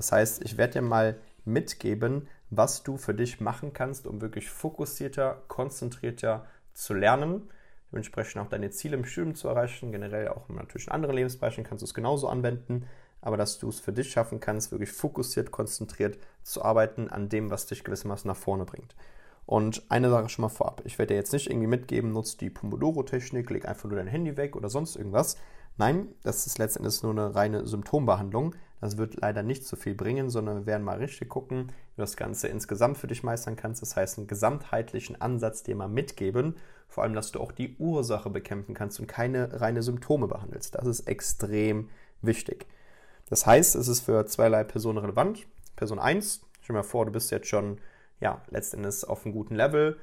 Das heißt, ich werde dir mal mitgeben, was du für dich machen kannst, um wirklich fokussierter, konzentrierter zu lernen, dementsprechend auch deine Ziele im Studium zu erreichen, generell auch natürlich in anderen Lebensbereichen kannst du es genauso anwenden, aber dass du es für dich schaffen kannst, wirklich fokussiert, konzentriert zu arbeiten an dem, was dich gewissermaßen nach vorne bringt. Und eine Sache schon mal vorab, ich werde dir jetzt nicht irgendwie mitgeben, nutze die Pomodoro-Technik, leg einfach nur dein Handy weg oder sonst irgendwas. Nein, das ist letztendlich nur eine reine Symptombehandlung. Das wird leider nicht so viel bringen, sondern wir werden mal richtig gucken, wie du das Ganze insgesamt für dich meistern kannst. Das heißt, einen gesamtheitlichen Ansatz dir mal mitgeben. Vor allem, dass du auch die Ursache bekämpfen kannst und keine reine Symptome behandelst. Das ist extrem wichtig. Das heißt, es ist für zweierlei Personen relevant. Person 1, stell dir mal vor, du bist jetzt schon ja, letztendlich auf einem guten Level,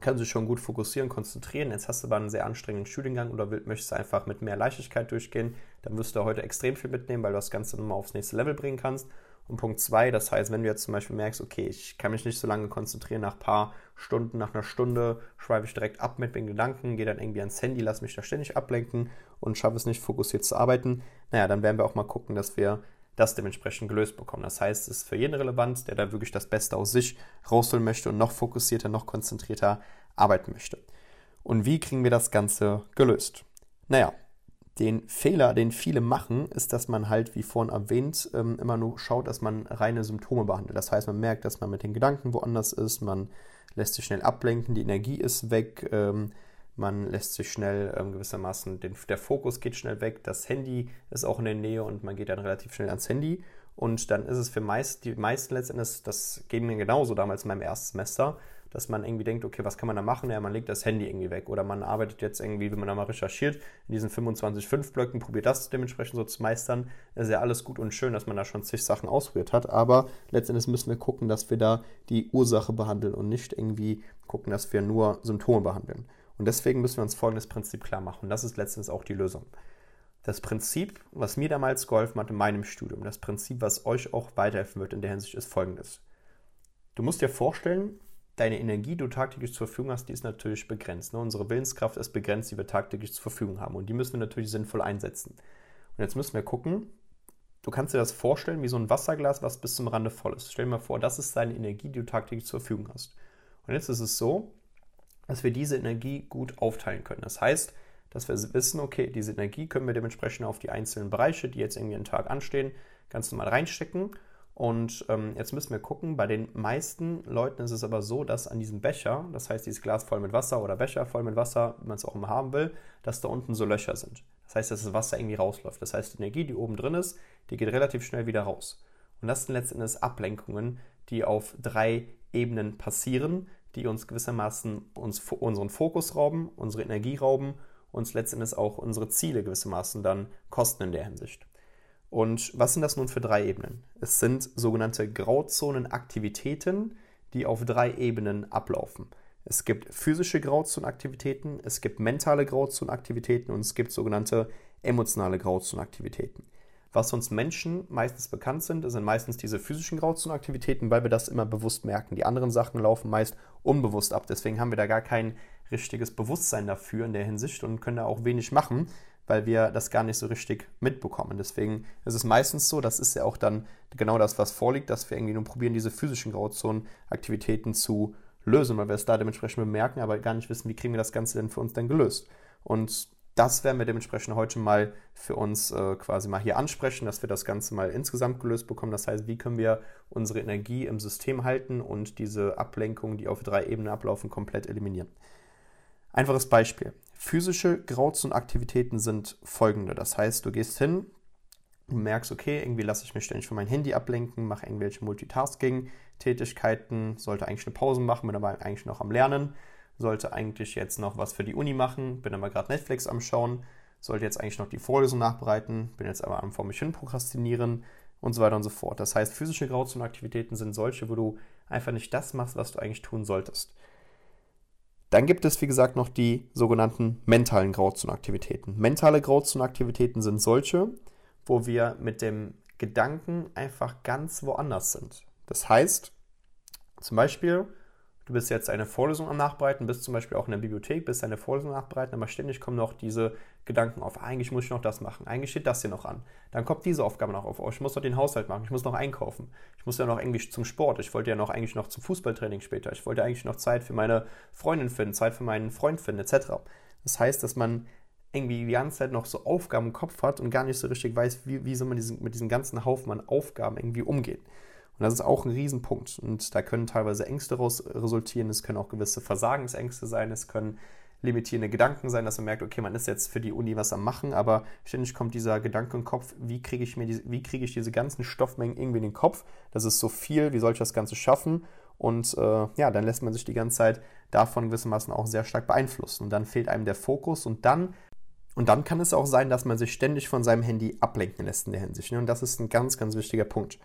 kannst du schon gut fokussieren, konzentrieren. Jetzt hast du aber einen sehr anstrengenden Studiengang oder möchtest einfach mit mehr Leichtigkeit durchgehen, dann wirst du heute extrem viel mitnehmen, weil du das Ganze nochmal aufs nächste Level bringen kannst. Und Punkt zwei, das heißt, wenn du jetzt zum Beispiel merkst, okay, ich kann mich nicht so lange konzentrieren, nach ein paar Stunden, nach einer Stunde schreibe ich direkt ab mit den Gedanken, gehe dann irgendwie ans Handy, lass mich da ständig ablenken und schaffe es nicht, fokussiert zu arbeiten, naja, dann werden wir auch mal gucken, dass wir das dementsprechend gelöst bekommen. Das heißt, es ist für jeden relevant, der da wirklich das Beste aus sich rausholen möchte und noch fokussierter, noch konzentrierter arbeiten möchte. Und wie kriegen wir das Ganze gelöst? Naja, den Fehler, den viele machen, ist, dass man halt, wie vorhin erwähnt, ähm, immer nur schaut, dass man reine Symptome behandelt. Das heißt, man merkt, dass man mit den Gedanken woanders ist, man lässt sich schnell ablenken, die Energie ist weg, ähm, man lässt sich schnell ähm, gewissermaßen, der Fokus geht schnell weg, das Handy ist auch in der Nähe und man geht dann relativ schnell ans Handy. Und dann ist es für meist, die meisten letztendlich, das ging mir genauso damals in meinem ersten Semester, dass man irgendwie denkt, okay, was kann man da machen? Ja, man legt das Handy irgendwie weg. Oder man arbeitet jetzt irgendwie, wenn man da mal recherchiert, in diesen 25 Blöcken, probiert das dementsprechend so zu meistern. ist ja alles gut und schön, dass man da schon zig Sachen ausprobiert hat. Aber letztendlich müssen wir gucken, dass wir da die Ursache behandeln und nicht irgendwie gucken, dass wir nur Symptome behandeln. Und deswegen müssen wir uns folgendes Prinzip klar machen. Und das ist letztens auch die Lösung. Das Prinzip, was mir damals geholfen hat in meinem Studium, das Prinzip, was euch auch weiterhelfen wird in der Hinsicht, ist folgendes. Du musst dir vorstellen, deine Energie, die du tagtäglich zur Verfügung hast, die ist natürlich begrenzt. Ne? Unsere Willenskraft ist begrenzt, die wir tagtäglich zur Verfügung haben. Und die müssen wir natürlich sinnvoll einsetzen. Und jetzt müssen wir gucken, du kannst dir das vorstellen wie so ein Wasserglas, was bis zum Rande voll ist. Stell dir mal vor, das ist deine Energie, die du tagtäglich zur Verfügung hast. Und jetzt ist es so, dass wir diese Energie gut aufteilen können. Das heißt, dass wir wissen, okay, diese Energie können wir dementsprechend auf die einzelnen Bereiche, die jetzt irgendwie einen Tag anstehen, ganz normal reinstecken. Und ähm, jetzt müssen wir gucken, bei den meisten Leuten ist es aber so, dass an diesem Becher, das heißt dieses Glas voll mit Wasser oder Becher voll mit Wasser, wie man es auch immer haben will, dass da unten so Löcher sind. Das heißt, dass das Wasser irgendwie rausläuft. Das heißt, die Energie, die oben drin ist, die geht relativ schnell wieder raus. Und das sind letztendlich Ablenkungen, die auf drei Ebenen passieren, die uns gewissermaßen uns, unseren Fokus rauben, unsere Energie rauben, uns letztendlich auch unsere Ziele gewissermaßen dann kosten in der Hinsicht. Und was sind das nun für drei Ebenen? Es sind sogenannte Grauzonenaktivitäten, die auf drei Ebenen ablaufen. Es gibt physische Grauzonenaktivitäten, es gibt mentale Grauzonenaktivitäten und es gibt sogenannte emotionale Grauzonenaktivitäten. Was uns Menschen meistens bekannt sind, sind meistens diese physischen Grauzonenaktivitäten, weil wir das immer bewusst merken. Die anderen Sachen laufen meist unbewusst ab. Deswegen haben wir da gar kein richtiges Bewusstsein dafür in der Hinsicht und können da auch wenig machen, weil wir das gar nicht so richtig mitbekommen. Deswegen ist es meistens so, das ist ja auch dann genau das, was vorliegt, dass wir irgendwie nur probieren, diese physischen Grauzonenaktivitäten zu lösen, weil wir es da dementsprechend bemerken, aber gar nicht wissen, wie kriegen wir das Ganze denn für uns denn gelöst. Und das werden wir dementsprechend heute mal für uns äh, quasi mal hier ansprechen, dass wir das Ganze mal insgesamt gelöst bekommen. Das heißt, wie können wir unsere Energie im System halten und diese Ablenkungen, die auf drei Ebenen ablaufen, komplett eliminieren. Einfaches Beispiel. Physische Grauzonenaktivitäten sind folgende. Das heißt, du gehst hin, du merkst, okay, irgendwie lasse ich mich ständig von meinem Handy ablenken, mache irgendwelche Multitasking-Tätigkeiten, sollte eigentlich eine Pause machen, bin aber eigentlich noch am Lernen sollte eigentlich jetzt noch was für die Uni machen, bin aber gerade Netflix am Schauen, sollte jetzt eigentlich noch die Vorlesung nachbereiten, bin jetzt aber am vor mich hin prokrastinieren und so weiter und so fort. Das heißt, physische Grauzonenaktivitäten sind solche, wo du einfach nicht das machst, was du eigentlich tun solltest. Dann gibt es, wie gesagt, noch die sogenannten mentalen Grauzonenaktivitäten. Mentale Grauzonenaktivitäten sind solche, wo wir mit dem Gedanken einfach ganz woanders sind. Das heißt, zum Beispiel, du bist jetzt eine Vorlesung am Nachbereiten, bist zum Beispiel auch in der Bibliothek, bist eine Vorlesung nachbereiten, aber ständig kommen noch diese Gedanken auf, eigentlich muss ich noch das machen, eigentlich steht das hier noch an. Dann kommt diese Aufgabe noch auf, oh, ich muss noch den Haushalt machen, ich muss noch einkaufen, ich muss ja noch irgendwie zum Sport, ich wollte ja noch eigentlich noch zum Fußballtraining später, ich wollte eigentlich noch Zeit für meine Freundin finden, Zeit für meinen Freund finden, etc. Das heißt, dass man irgendwie die ganze Zeit noch so Aufgaben im Kopf hat und gar nicht so richtig weiß, wie, wie soll man diesen, mit diesem ganzen Haufen an Aufgaben irgendwie umgehen. Und das ist auch ein Riesenpunkt. Und da können teilweise Ängste daraus resultieren, es können auch gewisse Versagensängste sein, es können limitierende Gedanken sein, dass man merkt, okay, man ist jetzt für die Uni was am Machen, aber ständig kommt dieser Gedanke im Kopf, wie kriege ich mir die, wie kriege ich diese ganzen Stoffmengen irgendwie in den Kopf? Das ist so viel, wie soll ich das Ganze schaffen? Und äh, ja, dann lässt man sich die ganze Zeit davon gewissermaßen auch sehr stark beeinflussen. Und dann fehlt einem der Fokus und dann und dann kann es auch sein, dass man sich ständig von seinem Handy ablenken lässt in der Hinsicht. Ne? Und das ist ein ganz, ganz wichtiger Punkt.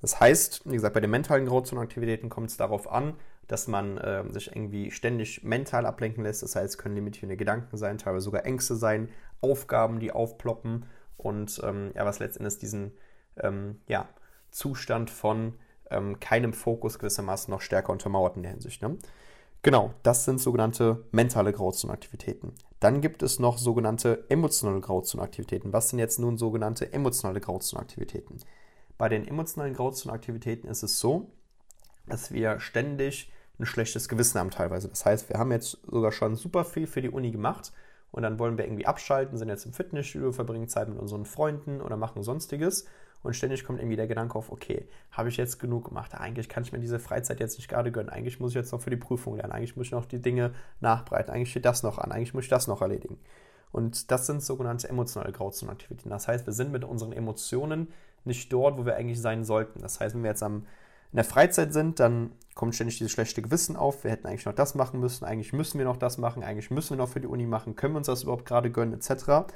Das heißt, wie gesagt, bei den mentalen Grauzonenaktivitäten kommt es darauf an, dass man äh, sich irgendwie ständig mental ablenken lässt. Das heißt, es können limitierende Gedanken sein, teilweise sogar Ängste sein, Aufgaben, die aufploppen und ähm, ja, was letztendlich diesen ähm, ja, Zustand von ähm, keinem Fokus gewissermaßen noch stärker untermauert in der Hinsicht. Ne? Genau, das sind sogenannte mentale Grauzonenaktivitäten. Dann gibt es noch sogenannte emotionale Grauzonenaktivitäten. Was sind jetzt nun sogenannte emotionale Grauzonenaktivitäten? Bei den emotionalen Grauzonenaktivitäten ist es so, dass wir ständig ein schlechtes Gewissen haben teilweise. Das heißt, wir haben jetzt sogar schon super viel für die Uni gemacht und dann wollen wir irgendwie abschalten, sind jetzt im Fitnessstudio, verbringen Zeit mit unseren Freunden oder machen sonstiges und ständig kommt irgendwie der Gedanke auf, okay, habe ich jetzt genug gemacht? Eigentlich kann ich mir diese Freizeit jetzt nicht gerade gönnen. Eigentlich muss ich jetzt noch für die Prüfung lernen. Eigentlich muss ich noch die Dinge nachbreiten. Eigentlich steht das noch an. Eigentlich muss ich das noch erledigen. Und das sind sogenannte emotionale Grauzonenaktivitäten. Das heißt, wir sind mit unseren Emotionen nicht dort, wo wir eigentlich sein sollten. Das heißt, wenn wir jetzt am, in der Freizeit sind, dann kommt ständig dieses schlechte Gewissen auf. Wir hätten eigentlich noch das machen müssen. Eigentlich müssen wir noch das machen. Eigentlich müssen wir noch für die Uni machen. Können wir uns das überhaupt gerade gönnen, etc.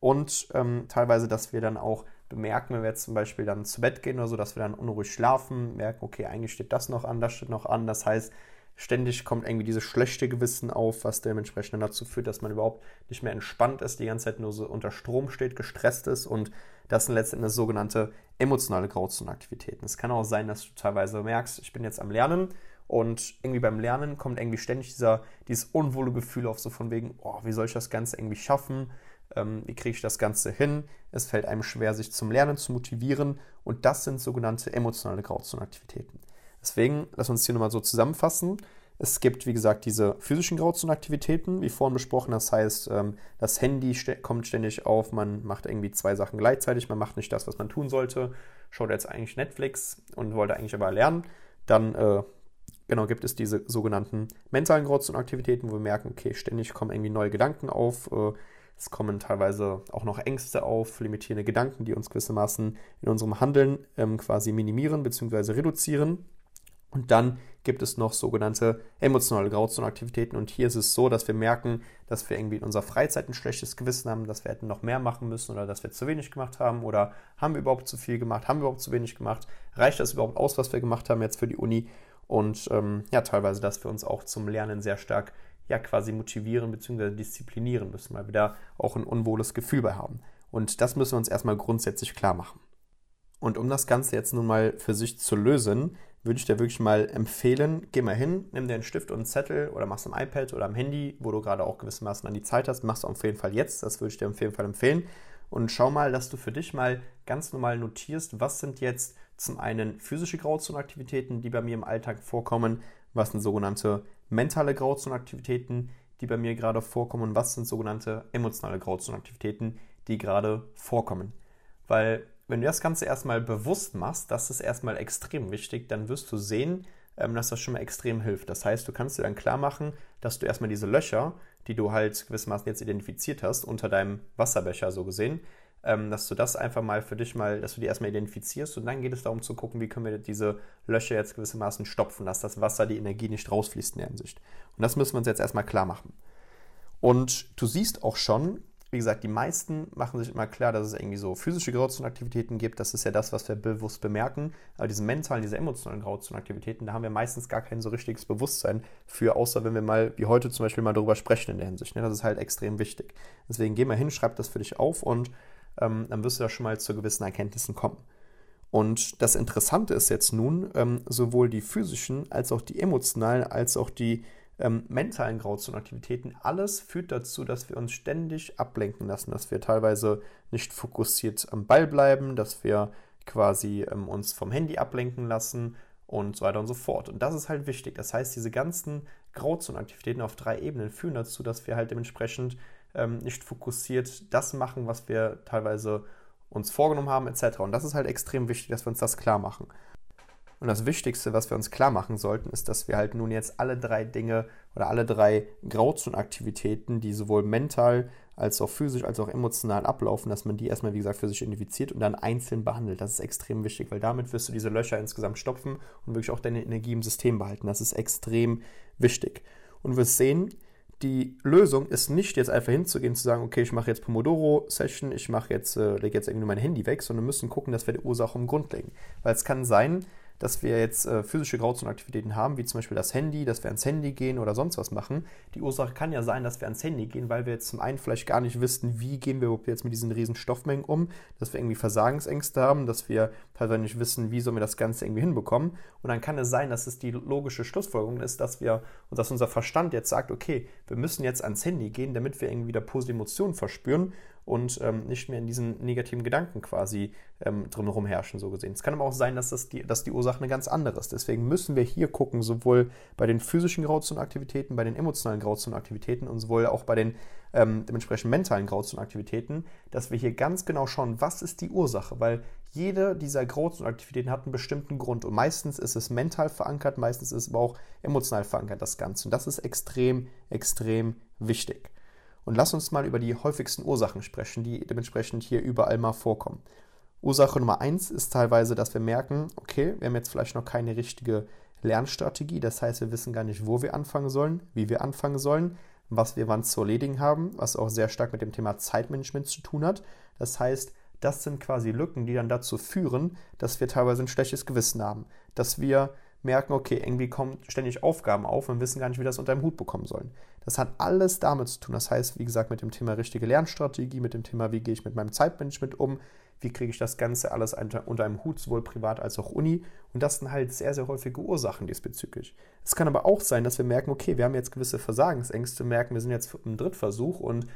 Und ähm, teilweise, dass wir dann auch bemerken, wenn wir jetzt zum Beispiel dann zu Bett gehen oder so, dass wir dann unruhig schlafen, merken, okay, eigentlich steht das noch an, das steht noch an. Das heißt, ständig kommt irgendwie dieses schlechte Gewissen auf, was dementsprechend dazu führt, dass man überhaupt nicht mehr entspannt ist, die ganze Zeit nur so unter Strom steht, gestresst ist und das sind letztendlich sogenannte emotionale Grauzonenaktivitäten. Es kann auch sein, dass du teilweise merkst, ich bin jetzt am Lernen und irgendwie beim Lernen kommt irgendwie ständig dieser, dieses unwohle Gefühl auf, so von wegen, oh, wie soll ich das Ganze irgendwie schaffen? ähm, wie kriege ich das Ganze hin. Es fällt einem schwer, sich zum Lernen zu motivieren und das sind sogenannte emotionale Grauzonenaktivitäten. Deswegen, lass uns hier nochmal so zusammenfassen. Es gibt, wie gesagt, diese physischen Grauzonenaktivitäten, wie vorhin besprochen. Das heißt, ähm, das Handy kommt ständig auf, man macht irgendwie zwei Sachen gleichzeitig, man macht nicht das, was man tun sollte, schaut jetzt eigentlich Netflix und wollte eigentlich aber lernen. Dann äh, genau gibt es diese sogenannten mentalen Grauzonenaktivitäten, wo wir merken, okay, ständig kommen irgendwie neue Gedanken auf, äh, es kommen teilweise auch noch Ängste auf, limitierende Gedanken, die uns gewissermaßen in unserem Handeln ähm, quasi minimieren bzw. reduzieren. Und dann gibt es noch sogenannte emotionale Grauzonenaktivitäten. Und hier ist es so, dass wir merken, dass wir irgendwie in unserer Freizeit ein schlechtes Gewissen haben, dass wir hätten noch mehr machen müssen oder dass wir zu wenig gemacht haben oder haben wir überhaupt zu viel gemacht, haben wir überhaupt zu wenig gemacht, reicht das überhaupt aus, was wir gemacht haben jetzt für die Uni? Und ähm, ja, teilweise, dass wir uns auch zum Lernen sehr stark ja quasi motivieren bzw. disziplinieren müssen, weil wir da auch ein unwohles Gefühl bei haben. Und das müssen wir uns erstmal grundsätzlich klar machen. Und um das Ganze jetzt nun mal für sich zu lösen, würde ich dir wirklich mal empfehlen, geh mal hin, nimm dir einen Stift und einen Zettel oder machst am iPad oder am Handy, wo du gerade auch gewissermaßen an die Zeit hast, machst du auf jeden Fall jetzt, das würde ich dir auf jeden Fall empfehlen. Und schau mal, dass du für dich mal ganz normal notierst, was sind jetzt zum einen physische Grauzonenaktivitäten, die bei mir im Alltag vorkommen, was sind sogenannte mentale Grauzonenaktivitäten, die bei mir gerade vorkommen was sind sogenannte emotionale Grauzonenaktivitäten, die gerade vorkommen. Weil wenn du das Ganze erstmal bewusst machst, das ist erstmal extrem wichtig, dann wirst du sehen, ähm, dass das schon mal extrem hilft. Das heißt, du kannst dir dann klar machen, dass du erstmal diese Löcher, die du halt gewissermaßen jetzt identifiziert hast, unter deinem Wasserbecher so gesehen, ähm, dass du das einfach mal für dich mal, dass du die erstmal identifizierst und dann geht es darum zu gucken, wie können wir diese Löcher jetzt gewissermaßen stopfen, dass das Wasser, die Energie nicht rausfließt in der Hinsicht. Und das müssen wir uns jetzt erstmal klar machen. Und du siehst auch schon, wie gesagt, die meisten machen sich immer klar, dass es irgendwie so physische Grauzonenaktivitäten gibt. Das ist ja das, was wir bewusst bemerken. Aber diese mentalen, diese emotionalen Grauzonenaktivitäten, da haben wir meistens gar kein so richtiges Bewusstsein für, außer wenn wir mal, wie heute zum Beispiel, mal darüber sprechen in der Hinsicht. Ne? Das ist halt extrem wichtig. Deswegen geh mal hin, schreib das für dich auf und ähm, dann wirst du da schon mal zu gewissen Erkenntnissen kommen. Und das Interessante ist jetzt nun, ähm, sowohl die physischen als auch die emotionalen, als auch die ähm, mentalen Grauzonenaktivitäten, alles führt dazu, dass wir uns ständig ablenken lassen, dass wir teilweise nicht fokussiert am Ball bleiben, dass wir quasi ähm, uns vom Handy ablenken lassen und so weiter und so fort. Und das ist halt wichtig. Das heißt, diese ganzen Grauzonenaktivitäten auf drei Ebenen führen dazu, dass wir halt dementsprechend ähm, nicht fokussiert das machen, was wir teilweise uns vorgenommen haben, etc. Und das ist halt extrem wichtig, dass wir uns das klar machen. Und das Wichtigste, was wir uns klar machen sollten, ist, dass wir halt nun jetzt alle drei Dinge oder alle drei Grauzonenaktivitäten, die sowohl mental als auch physisch als auch emotional ablaufen, dass man die erstmal, wie gesagt, für sich identifiziert und dann einzeln behandelt. Das ist extrem wichtig, weil damit wirst du diese Löcher insgesamt stopfen und wirklich auch deine Energie im System behalten. Das ist extrem wichtig. Und wirst sehen, die Lösung ist nicht jetzt einfach hinzugehen, zu sagen, okay, ich mache jetzt Pomodoro-Session, ich mache jetzt, äh, lege jetzt irgendwie mein Handy weg, sondern wir müssen gucken, dass wir die Ursache im Grund legen. Weil es kann sein, dass wir jetzt äh, physische Grauzonenaktivitäten haben, wie zum Beispiel das Handy, dass wir ans Handy gehen oder sonst was machen. Die Ursache kann ja sein, dass wir ans Handy gehen, weil wir jetzt zum einen vielleicht gar nicht wissen, wie gehen wir jetzt mit diesen riesen Stoffmengen um, dass wir irgendwie Versagensängste haben, dass wir teilweise nicht wissen, wie sollen wir das Ganze irgendwie hinbekommen. Und dann kann es sein, dass es die logische Schlussfolgerung ist, dass wir und dass unser Verstand jetzt sagt, okay, wir müssen jetzt ans Handy gehen, damit wir irgendwie wieder positive Emotionen verspüren und ähm, nicht mehr in diesen negativen Gedanken quasi ähm, drumherum herrschen, so gesehen. Es kann aber auch sein, dass, das die, dass die Ursache eine ganz andere ist. Deswegen müssen wir hier gucken, sowohl bei den physischen Grauzonenaktivitäten, bei den emotionalen Grauzonenaktivitäten und sowohl auch bei den ähm, dementsprechend mentalen Grauzonenaktivitäten, dass wir hier ganz genau schauen, was ist die Ursache, weil jede dieser Grauzonenaktivitäten hat einen bestimmten Grund und meistens ist es mental verankert, meistens ist es aber auch emotional verankert, das Ganze. Und das ist extrem, extrem wichtig. Und lass uns mal über die häufigsten Ursachen sprechen, die dementsprechend hier überall mal vorkommen. Ursache Nummer eins ist teilweise, dass wir merken, okay, wir haben jetzt vielleicht noch keine richtige Lernstrategie. Das heißt, wir wissen gar nicht, wo wir anfangen sollen, wie wir anfangen sollen, was wir wann zu erledigen haben, was auch sehr stark mit dem Thema Zeitmanagement zu tun hat. Das heißt, das sind quasi Lücken, die dann dazu führen, dass wir teilweise ein schlechtes Gewissen haben, dass wir merken, okay, irgendwie kommen ständig Aufgaben auf und wissen gar nicht, wie das unter dem Hut bekommen sollen. Das hat alles damit zu tun. Das heißt, wie gesagt, mit dem Thema richtige Lernstrategie, mit dem Thema, wie gehe ich mit meinem Zeitmanagement um, wie kriege ich das Ganze alles unter einem Hut, sowohl privat als auch Uni. Und das sind halt sehr, sehr häufige Ursachen diesbezüglich. Es kann aber auch sein, dass wir merken, okay, wir haben jetzt gewisse Versagensängste, merken, wir sind jetzt im Drittversuch und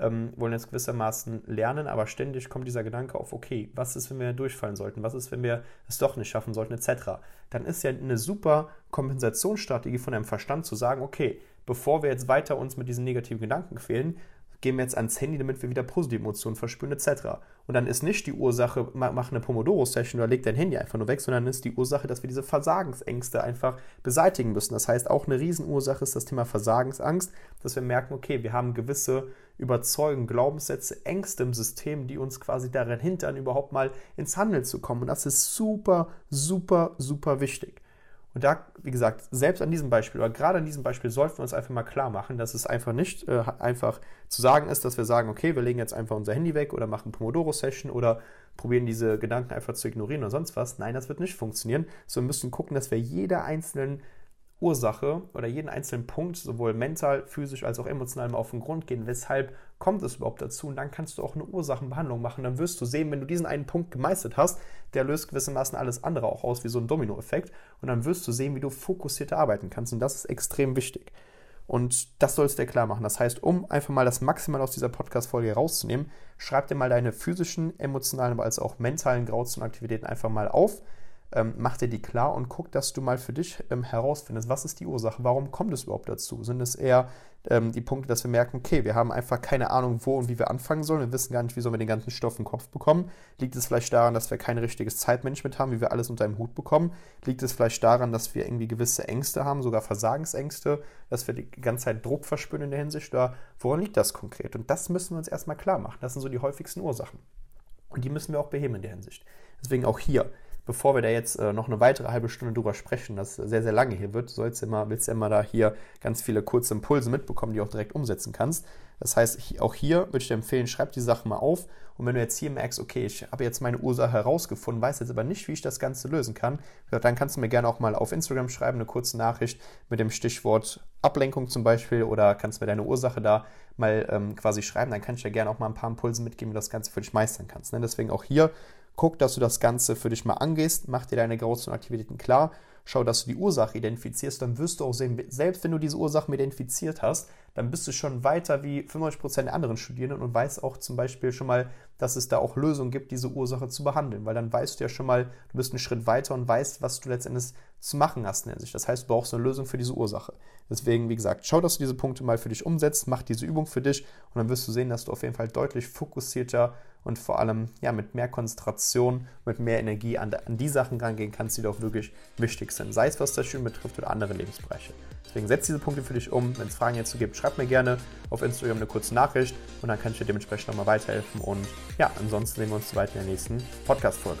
ähm, wollen jetzt gewissermaßen lernen, aber ständig kommt dieser Gedanke auf, okay, was ist, wenn wir durchfallen sollten? Was ist, wenn wir es doch nicht schaffen sollten, etc. Dann ist ja eine super Kompensationsstrategie von einem Verstand zu sagen, okay, bevor wir jetzt weiter uns mit diesen negativen Gedanken quälen, gehen wir jetzt ans Handy, damit wir wieder positive Emotionen verspüren, etc. Und dann ist nicht die Ursache, mach eine Pomodoro-Session oder leg dein Handy einfach nur weg, sondern ist die Ursache, dass wir diese Versagensängste einfach beseitigen müssen. Das heißt, auch eine Riesenursache ist das Thema Versagensangst, dass wir merken, okay, wir haben gewisse Überzeugen, Glaubenssätze, Ängste im System, die uns quasi daran hindern, überhaupt mal ins Handeln zu kommen. Und das ist super, super, super wichtig. Und da, wie gesagt, selbst an diesem Beispiel oder gerade an diesem Beispiel sollten wir uns einfach mal klar machen, dass es einfach nicht äh, einfach zu sagen ist, dass wir sagen, okay, wir legen jetzt einfach unser Handy weg oder machen Pomodoro-Session oder probieren diese Gedanken einfach zu ignorieren oder sonst was. Nein, das wird nicht funktionieren. So wir müssen gucken, dass wir jeder einzelnen Ursache oder jeden einzelnen Punkt, sowohl mental, physisch als auch emotional mal auf den Grund gehen. Weshalb kommt es überhaupt dazu? Und dann kannst du auch eine Ursachenbehandlung machen. Dann wirst du sehen, wenn du diesen einen Punkt gemeistert hast, der löst gewissermaßen alles andere auch aus, wie so ein Dominoeffekt. Und dann wirst du sehen, wie du fokussierter arbeiten kannst. Und das ist extrem wichtig. Und das sollst du dir klar machen. Das heißt, um einfach mal das Maximal aus dieser Podcast-Folge rauszunehmen, schreib dir mal deine physischen, emotionalen, aber als auch mentalen Grauzonenaktivitäten einfach mal auf ähm, mach dir die klar und guck, dass du mal für dich ähm, herausfindest, was ist die Ursache, warum kommt es überhaupt dazu? Sind es eher ähm, die Punkte, dass wir merken, okay, wir haben einfach keine Ahnung, wo und wie wir anfangen sollen, wir wissen gar nicht, wie sollen wir den ganzen Stoff im Kopf bekommen? Liegt es vielleicht daran, dass wir kein richtiges Zeitmanagement haben, wie wir alles unter einem Hut bekommen? Liegt es vielleicht daran, dass wir irgendwie gewisse Ängste haben, sogar Versagensängste, dass wir die ganze Zeit Druck verspüren in der Hinsicht? Oder woran liegt das konkret? Und das müssen wir uns erstmal klar machen. Das sind so die häufigsten Ursachen. Und die müssen wir auch beheben in der Hinsicht. Deswegen auch hier bevor wir da jetzt äh, noch eine weitere halbe Stunde drüber sprechen, das sehr, sehr lange hier wird, sollst immer, willst du immer da hier ganz viele kurze Impulse mitbekommen, die du auch direkt umsetzen kannst. Das heißt, auch hier würde ich dir empfehlen, schreib die Sachen mal auf. Und wenn du jetzt hier merkst, okay, ich habe jetzt meine Ursache herausgefunden, weiß jetzt aber nicht, wie ich das Ganze lösen kann, dann kannst du mir gerne auch mal auf Instagram schreiben, eine kurze Nachricht mit dem Stichwort Ablenkung zum Beispiel oder kannst mir deine Ursache da mal ähm, quasi schreiben. Dann kann ich dir gerne auch mal ein paar Impulse mitgeben, wie du das Ganze für dich meistern kannst. Ne? Deswegen auch hier, guck, dass du das Ganze für dich mal angehst, mach dir deine Grauzonenaktivitäten klar schau, dass du die Ursache identifizierst, dann wirst du auch sehen, selbst wenn du diese Ursachen identifiziert hast, dann bist du schon weiter wie 95% der anderen Studierenden und weißt auch zum Beispiel schon mal, dass es da auch Lösungen gibt, diese Ursache zu behandeln, weil dann weißt du ja schon mal, du bist einen Schritt weiter und weißt, was du letztendlich zu machen hast in der Sicht. Das heißt, du brauchst eine Lösung für diese Ursache. Deswegen, wie gesagt, schau, dass du diese Punkte mal für dich umsetzt, mach diese Übung für dich und dann wirst du sehen, dass du auf jeden Fall deutlich fokussierter und vor allem ja, mit mehr Konzentration, mit mehr Energie an, an die Sachen rangehen kannst, die dir auch wirklich wichtig sind. Sei es, was das Studium betrifft oder andere Lebensbereiche. Deswegen setz diese Punkte für dich um. Wenn es Fragen hierzu gibt, schreib mir gerne auf Instagram eine kurze Nachricht und dann kann ich dir dementsprechend nochmal weiterhelfen. Und ja, ansonsten sehen wir uns weiter in der nächsten Podcast-Folge.